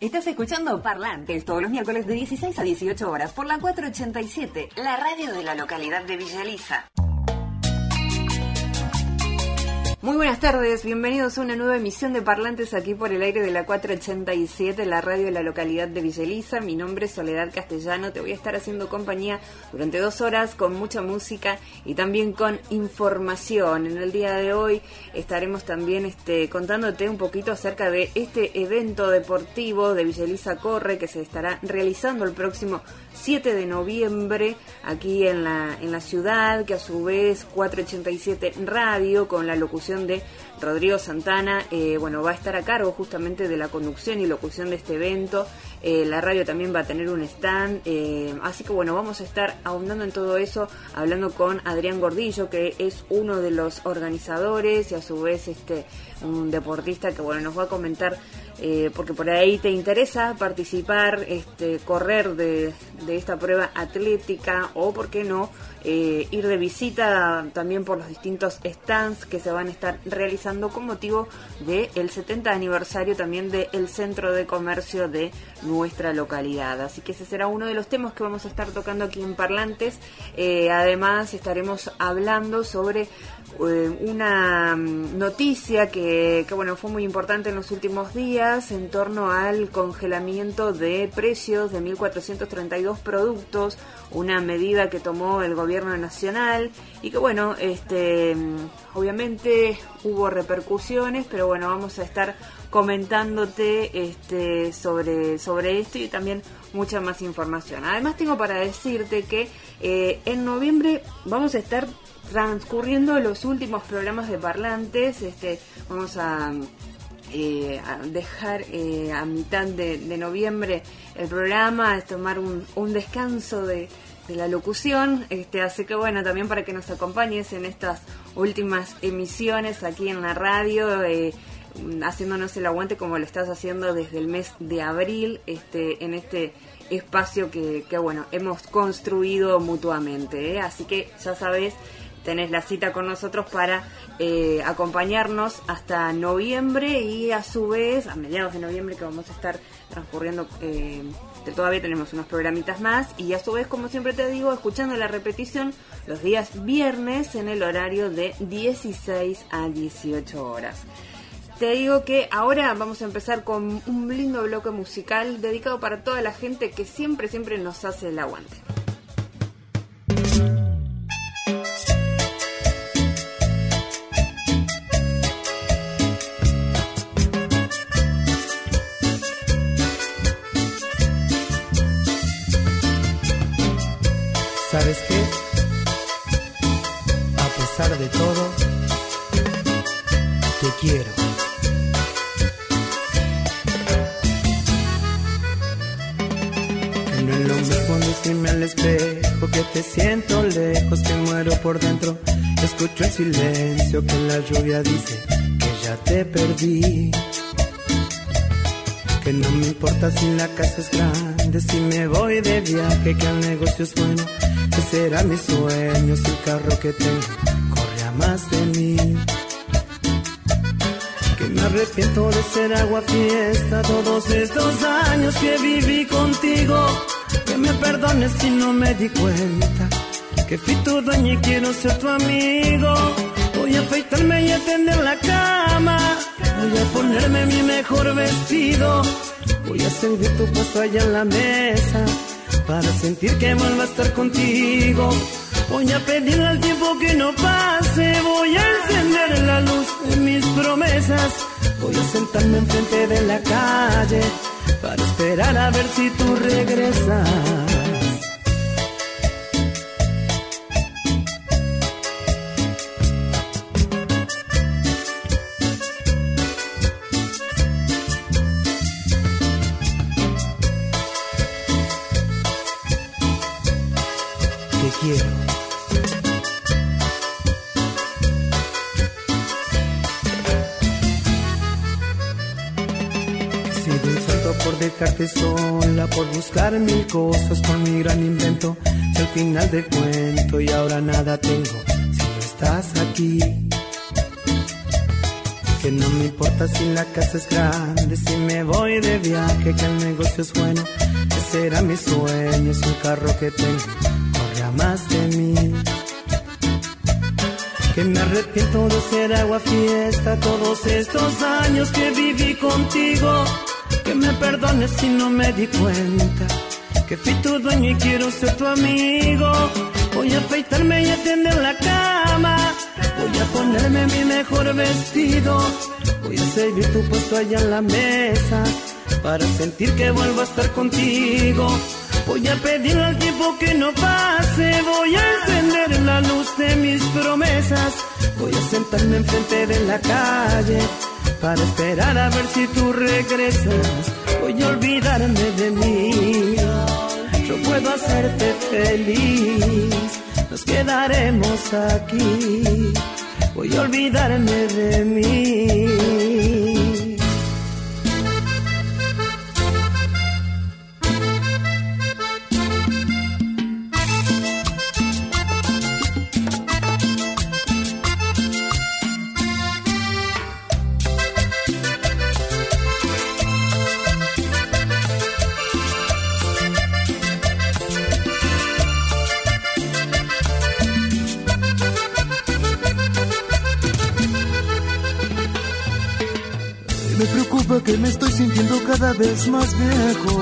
Estás escuchando Parlantes todos los miércoles de 16 a 18 horas por la 487, la radio de la localidad de Villa Elisa. Muy buenas tardes, bienvenidos a una nueva emisión de Parlantes aquí por el aire de la 487, la radio de la localidad de Villeliza. Mi nombre es Soledad Castellano, te voy a estar haciendo compañía durante dos horas con mucha música y también con información. En el día de hoy estaremos también este, contándote un poquito acerca de este evento deportivo de Villeliza Corre que se estará realizando el próximo 7 de noviembre aquí en la, en la ciudad, que a su vez 487 Radio con la locución de Rodrigo Santana, eh, bueno, va a estar a cargo justamente de la conducción y locución de este evento. Eh, la radio también va a tener un stand, eh, así que bueno, vamos a estar ahondando en todo eso, hablando con Adrián Gordillo, que es uno de los organizadores y a su vez este un deportista que bueno nos va a comentar eh, porque por ahí te interesa participar, este, correr de, esta prueba atlética o, por qué no, eh, ir de visita también por los distintos stands que se van a estar realizando con motivo del 70 aniversario también del Centro de Comercio de nuestra localidad. Así que ese será uno de los temas que vamos a estar tocando aquí en Parlantes. Eh, además estaremos hablando sobre una mm, noticia que, bueno fue muy importante en los últimos días en torno al congelamiento de precios de 1.432 productos, una medida que tomó el gobierno nacional y que bueno, este, obviamente hubo repercusiones, pero bueno, vamos a estar comentándote este, sobre, sobre esto y también mucha más información. Además tengo para decirte que eh, en noviembre vamos a estar transcurriendo los últimos programas de parlantes, este, vamos a, eh, dejar eh, a mitad de, noviembre el programa, es tomar un, descanso de, la locución, este, así que bueno, también para que nos acompañes en estas últimas emisiones aquí en la radio, eh, haciéndonos el aguante como lo estás haciendo desde el mes de abril, este, en este espacio que, que bueno, hemos construido mutuamente, así que ya sabes, tenés la cita con nosotros para eh, acompañarnos hasta noviembre y a su vez, a mediados de noviembre que vamos a estar transcurriendo, eh, todavía tenemos unos programitas más y a su vez, como siempre te digo, escuchando la repetición los días viernes en el horario de 16 a 18 horas. Te digo que ahora vamos a empezar con un lindo bloque musical dedicado para toda la gente que siempre, siempre nos hace el aguante. ¿Sabes qué? A pesar de todo, te quiero. Que no es lo mismo al espejo que te siento lejos, que muero por dentro. Escucho el silencio que la lluvia dice que ya te perdí. Que no me importa si la casa es grande, si me voy de viaje, que el negocio es bueno será mi sueño si el carro que tengo corre a más de mí. Que me arrepiento de ser agua fiesta todos estos años que viví contigo. Que me perdones si no me di cuenta. Que fui tu dueño y quiero ser tu amigo. Voy a afeitarme y a tender la cama. Voy a ponerme mi mejor vestido. Voy a servir tu puesto allá en la mesa para sentir que vuelvo a estar contigo. Voy a pedirle al tiempo que no pase, voy a encender la luz de mis promesas. Voy a sentarme enfrente de la calle para esperar a ver si tú regresas. Sola por buscar mil cosas con mi gran invento. Si al final del cuento y ahora nada tengo, si no estás aquí. Que no me importa si la casa es grande, si me voy de viaje, que el negocio es bueno. Ese era mi sueño, es un carro que tengo, corre a más de mí. Que me arrepiento de ser agua fiesta todos estos años que viví contigo. Que me perdones si no me di cuenta. Que fui tu dueño y quiero ser tu amigo. Voy a afeitarme y atender la cama. Voy a ponerme mi mejor vestido. Voy a servir tu puesto allá en la mesa. Para sentir que vuelvo a estar contigo. Voy a pedir al tiempo que no pase. Voy a encender la luz de mis promesas. Voy a sentarme enfrente de la calle. Para esperar a ver si tú regresas. Voy a olvidarme de mí. Yo puedo hacerte feliz. Nos quedaremos aquí. Voy a olvidarme de mí. Vez más viejo.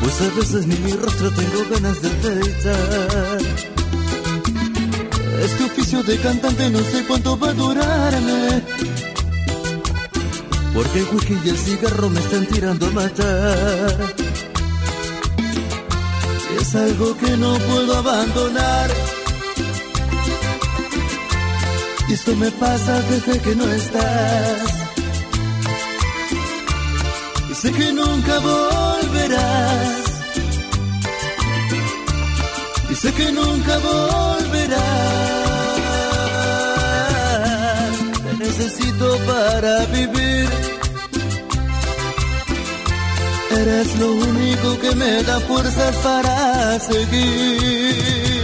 Pues a veces ni mi rostro tengo ganas de afeitar. Este oficio de cantante no sé cuánto va a durarme. Porque el whisky y el cigarro me están tirando a matar. Es algo que no puedo abandonar. Y esto me pasa desde que no estás. Sé que nunca volverás. Y sé que nunca volverás. Te necesito para vivir. Eres lo único que me da fuerzas para seguir.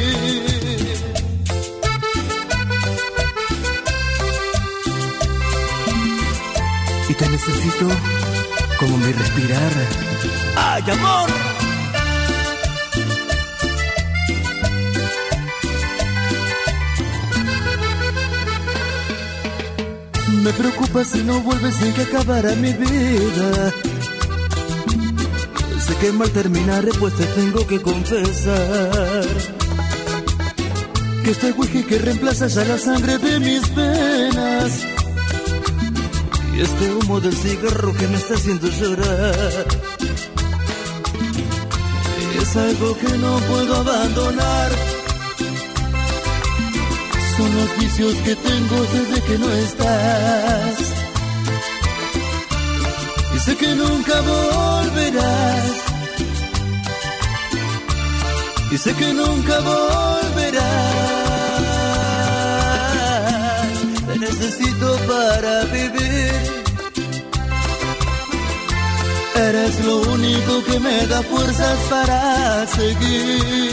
y te necesito como mi respirar. ¡Ay, amor! Me preocupa si no vuelves en que acabará mi vida. Sé que mal terminaré, pues te tengo que confesar. Que este whisky que reemplaza ya la sangre de mis penas y este humo del cigarro que me está haciendo llorar es algo que no puedo abandonar. Son los vicios que tengo desde que no estás. Y sé que nunca volverás. Y sé que nunca volverás. Necesito para vivir. Eres lo único que me da fuerzas para seguir.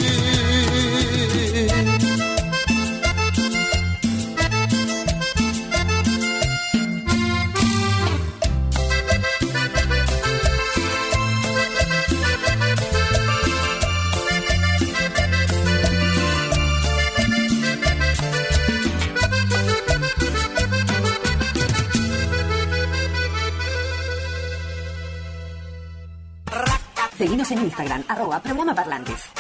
En Instagram, arroba programa parlantes.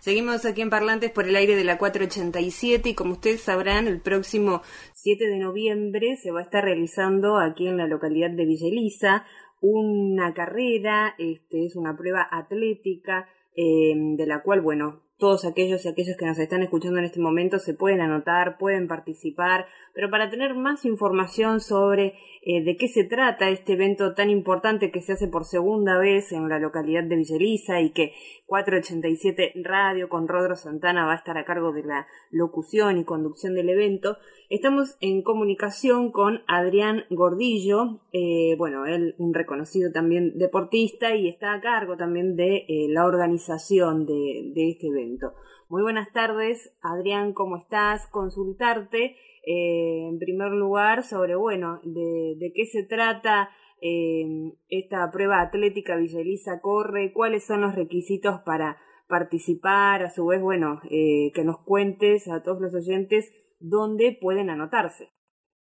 Seguimos aquí en Parlantes por el aire de la 487 y como ustedes sabrán, el próximo 7 de noviembre se va a estar realizando aquí en la localidad de Villa Elisa una carrera, este, es una prueba atlética eh, de la cual, bueno, todos aquellos y aquellos que nos están escuchando en este momento se pueden anotar, pueden participar, pero para tener más información sobre eh, de qué se trata este evento tan importante que se hace por segunda vez en la localidad de Villeliza y que 487 Radio con Rodro Santana va a estar a cargo de la locución y conducción del evento, estamos en comunicación con Adrián Gordillo, eh, bueno, él un reconocido también deportista y está a cargo también de eh, la organización de, de este evento. Muy buenas tardes, Adrián, ¿cómo estás? Consultarte eh, en primer lugar sobre, bueno, de, qué se trata eh, esta prueba atlética Villeliza Corre, cuáles son los requisitos para participar, a su vez, bueno, eh, que nos cuentes a todos los oyentes dónde pueden anotarse.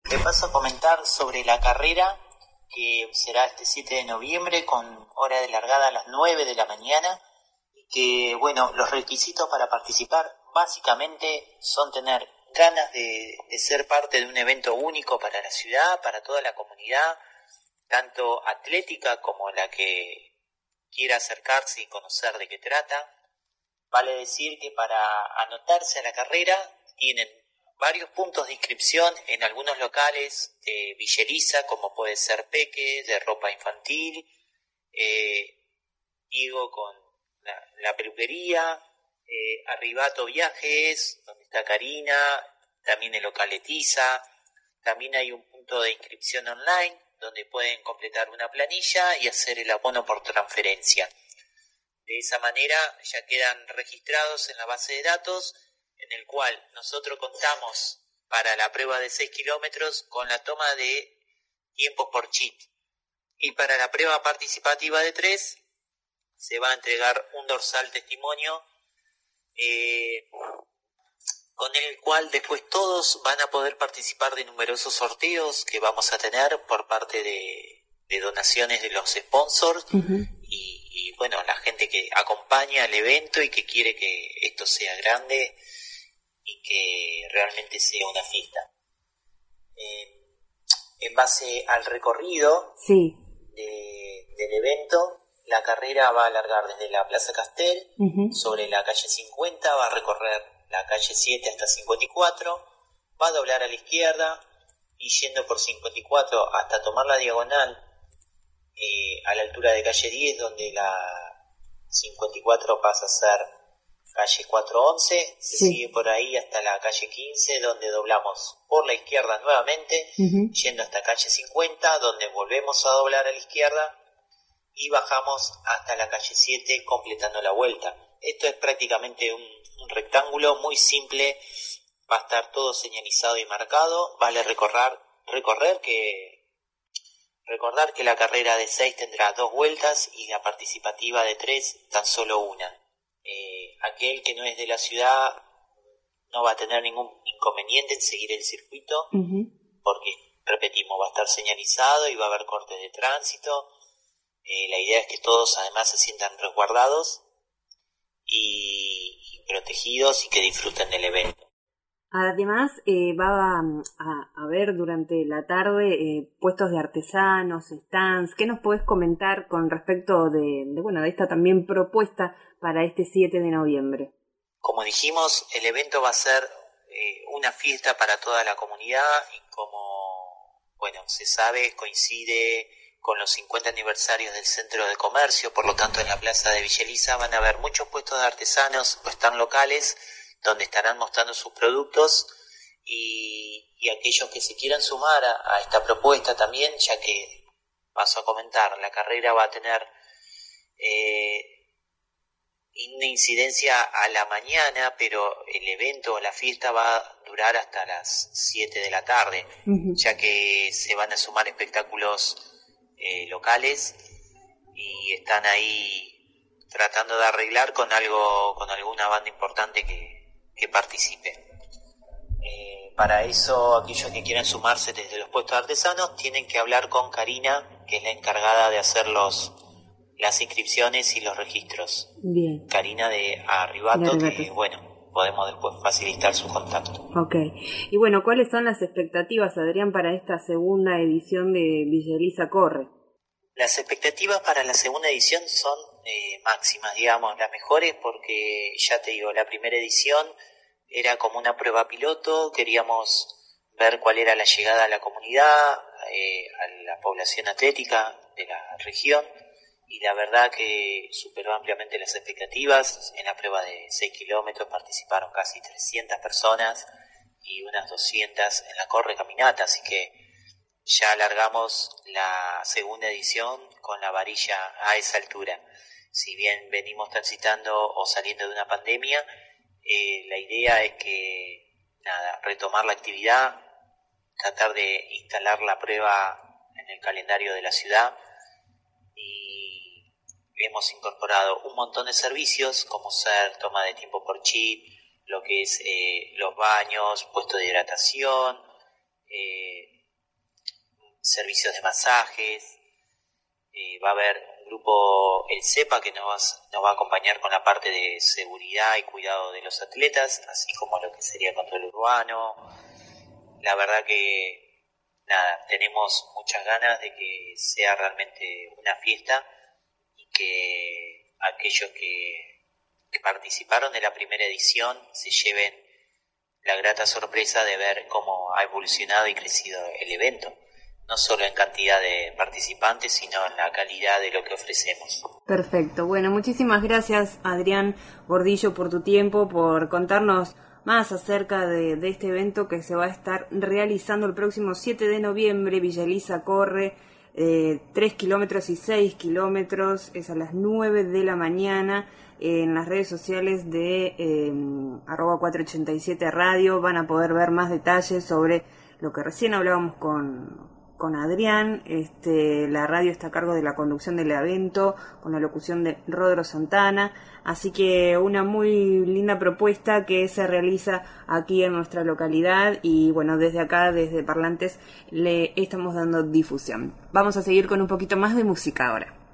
Te paso a comentar sobre la carrera que será este 7 de noviembre con hora de largada a las 9 de la mañana que, bueno, los requisitos para participar básicamente son tener ganas de, ser parte de un evento único para la ciudad, para toda la comunidad, tanto atlética como la que quiera acercarse y conocer de qué trata. Vale decir que para anotarse a la carrera tienen varios puntos de inscripción en algunos locales de Villeriza, como puede ser Peque, de ropa infantil, eh, con la, peluquería, eh, Arribato Viajes, donde está Karina, también el local Letiza, también hay un punto de inscripción online donde pueden completar una planilla y hacer el abono por transferencia. De esa manera ya quedan registrados en la base de datos en el cual nosotros contamos para la prueba de 6 kilómetros con la toma de tiempos por chip. Y para la prueba participativa de 3 se va a entregar un dorsal testimonio eh, con el cual después todos van a poder participar de numerosos sorteos que vamos a tener por parte de, donaciones de los sponsors. Y, bueno, la gente que acompaña el evento y que quiere que esto sea grande y que realmente sea una fiesta. en base al recorrido del evento, la carrera va a alargar desde la Plaza Castel, sobre la calle 50, va a recorrer la calle 7 hasta 54, va a doblar a la izquierda y yendo por 54 hasta tomar la diagonal eh, a la altura de calle 10, donde la 54 pasa a ser calle 411, se sigue por ahí hasta la calle 15, donde doblamos por la izquierda nuevamente, yendo hasta calle 50, donde volvemos a doblar a la izquierda y bajamos hasta la calle 7 completando la vuelta. Esto es prácticamente un, rectángulo muy simple, va a estar todo señalizado y marcado, vale recorrer, recorrer que recordar que la carrera de 6 tendrá dos vueltas y la participativa de 3 tan solo una. Eh, aquel que no es de la ciudad no va a tener ningún inconveniente en seguir el circuito porque repetimos va a estar señalizado y va a haber cortes de tránsito eh, la idea es que todos además se sientan resguardados y, protegidos y que disfruten del evento. Además, eh, va a, haber durante la tarde eh, puestos de artesanos, stands. ¿Qué nos puedes comentar con respecto de, bueno, de esta también propuesta para este 7 de noviembre? Como dijimos, el evento va a ser una fiesta para toda la comunidad y como, bueno, se sabe, coincide con los 50 aniversarios del centro de comercio, por lo tanto en la plaza de Villeliza van a haber muchos puestos de artesanos o están locales donde estarán mostrando sus productos y, aquellos que se quieran sumar a, esta propuesta también, ya que paso a comentar, la carrera va a tener eh, una incidencia a la mañana, pero el evento o la fiesta va a durar hasta las 7 de la tarde, ya que se van a sumar espectáculos eh, locales y están ahí tratando de arreglar con algo, con alguna banda importante que, que participe. Eh, para eso, aquellos que quieran sumarse desde los puestos artesanos tienen que hablar con Karina, que es la encargada de hacer los, las inscripciones y los registros. Bien. Karina de Arribato, que bueno, podemos después facilitar su contacto. Ok. Y bueno, ¿cuáles son las expectativas, Adrián, para esta segunda edición de Villeliza Corre? Las expectativas para la segunda edición son eh, máximas, digamos, las mejores porque ya te digo, la primera edición era como una prueba piloto, queríamos ver cuál era la llegada a la comunidad, eh, a la población atlética de la región. Y la verdad que superó ampliamente las expectativas. En la prueba de 6 kilómetros participaron casi 300 personas y unas 200 en la corre caminata, así que ya alargamos la segunda edición con la varilla a esa altura. Si bien venimos transitando o saliendo de una pandemia, Eh, la idea es que, nada, retomar la actividad, tratar de instalar la prueba en el calendario de la ciudad y hemos incorporado un montón de servicios como ser toma de tiempo por chip, lo que es eh, los baños, puesto de hidratación, eh, servicios de masajes, eh, va a haber un grupo, el CEPA, que nos, nos va a acompañar con la parte de seguridad y cuidado de los atletas, así como lo que sería control urbano. La verdad que, nada, tenemos muchas ganas de que sea realmente una fiesta y que aquellos que que participaron de la primera edición se lleven la grata sorpresa de ver cómo ha evolucionado y crecido el evento, no solo en cantidad de participantes, sino en la calidad de lo que ofrecemos. Perfecto, bueno, muchísimas gracias Adrián Gordillo por tu tiempo, por contarnos más acerca de, este evento que se va a estar realizando el próximo 7 de noviembre. Villa Elisa corre eh, 3 kilómetros y 6 kilómetros, es a las 9 de la mañana en las redes sociales de eh, arroba 487 radio van a poder ver más detalles sobre lo que recién hablábamos con, con Adrián. Este, la radio está a cargo de la conducción del evento con la locución de Rodro Santana. Así que una muy linda propuesta que se realiza aquí en nuestra localidad y bueno, desde acá, desde Parlantes, le estamos dando difusión. Vamos a seguir con un poquito más de música ahora.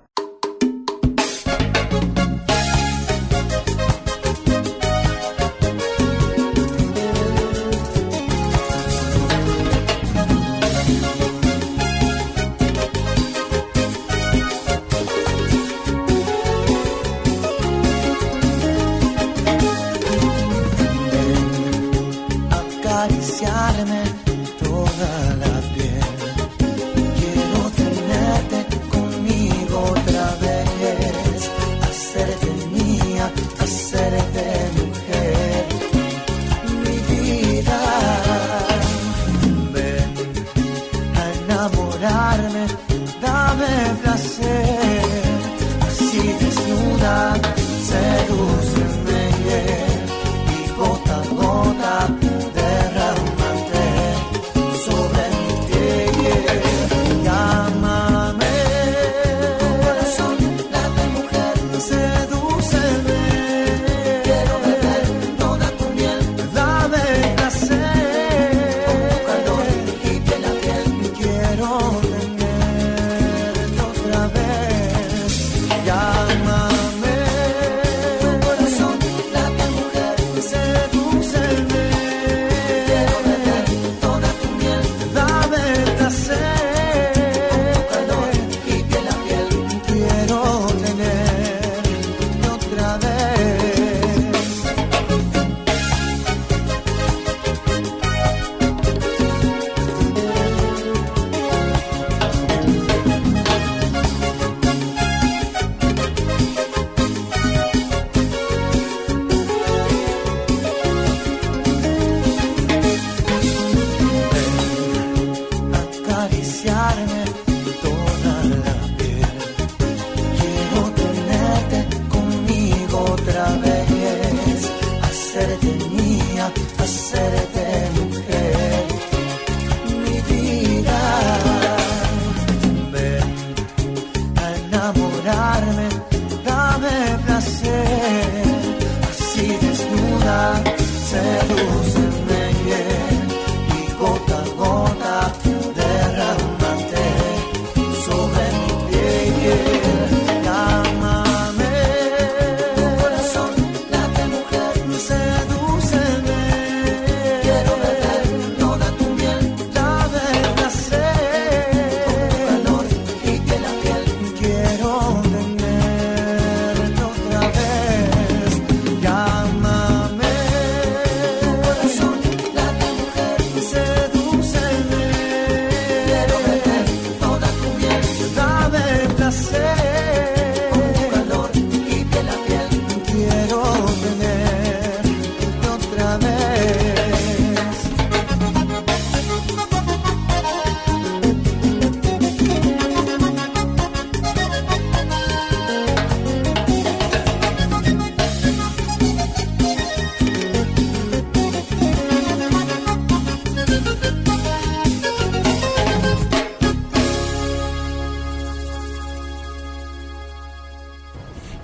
yeah.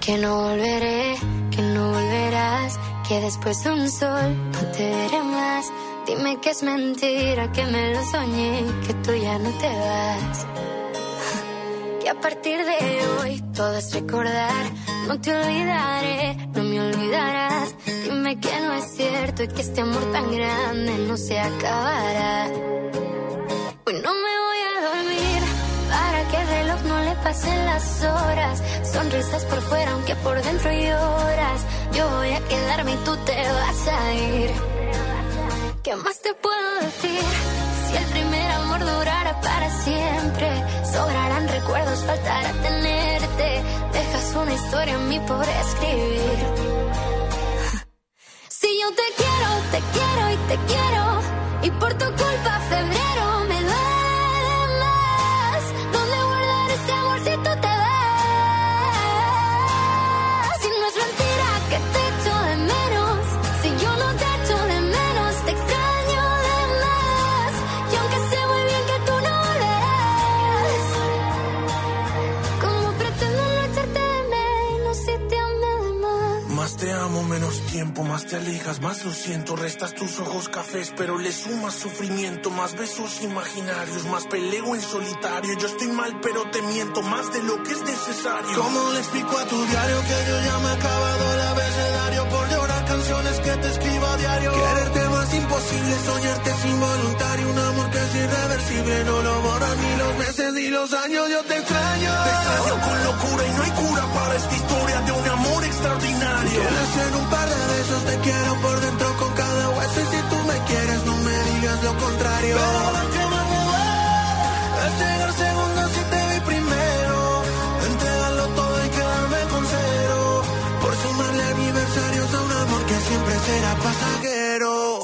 Que no volveré, que no volverás, que después de un sol no te veré más. Dime que es mentira, que me lo soñé, que tú ya no te vas. Que a partir de hoy todo es recordar, no te olvidaré, no me olvidarás. Dime que no es cierto y que este amor tan grande no se acabará. Hoy no me pasen las horas. Sonrisas por fuera aunque por dentro lloras. Yo voy a quedarme y tú te vas a ir. ¿Qué más te puedo decir? Si el primer amor durara para siempre, sobrarán recuerdos, faltará tenerte. Dejas una historia en mí por escribir. Si yo te quiero, te quiero y te quiero, y por tu culpa febrero tiempo, más te alejas, más lo siento. Restas tus ojos cafés, pero le sumas sufrimiento. Más besos imaginarios, más peleo en solitario. Yo estoy mal, pero te miento más de lo que es necesario. ¿Cómo le explico a tu diario que yo ya me he acabado el abecedario por llorar canciones que te escribo a diario? Quererte más imposible, soñarte es involuntario, un amor que es irreversible, no lo borran ni los meses ni los años, yo te extraño. Te extraño con locura y no hay cura para esta historia de un amor extraordinario. Quieres en un par de besos, te quiero por dentro con cada hueso y si tú me quieres no me digas lo contrario. Pero lo que más me duele es llegar segundo que siempre será pasajero.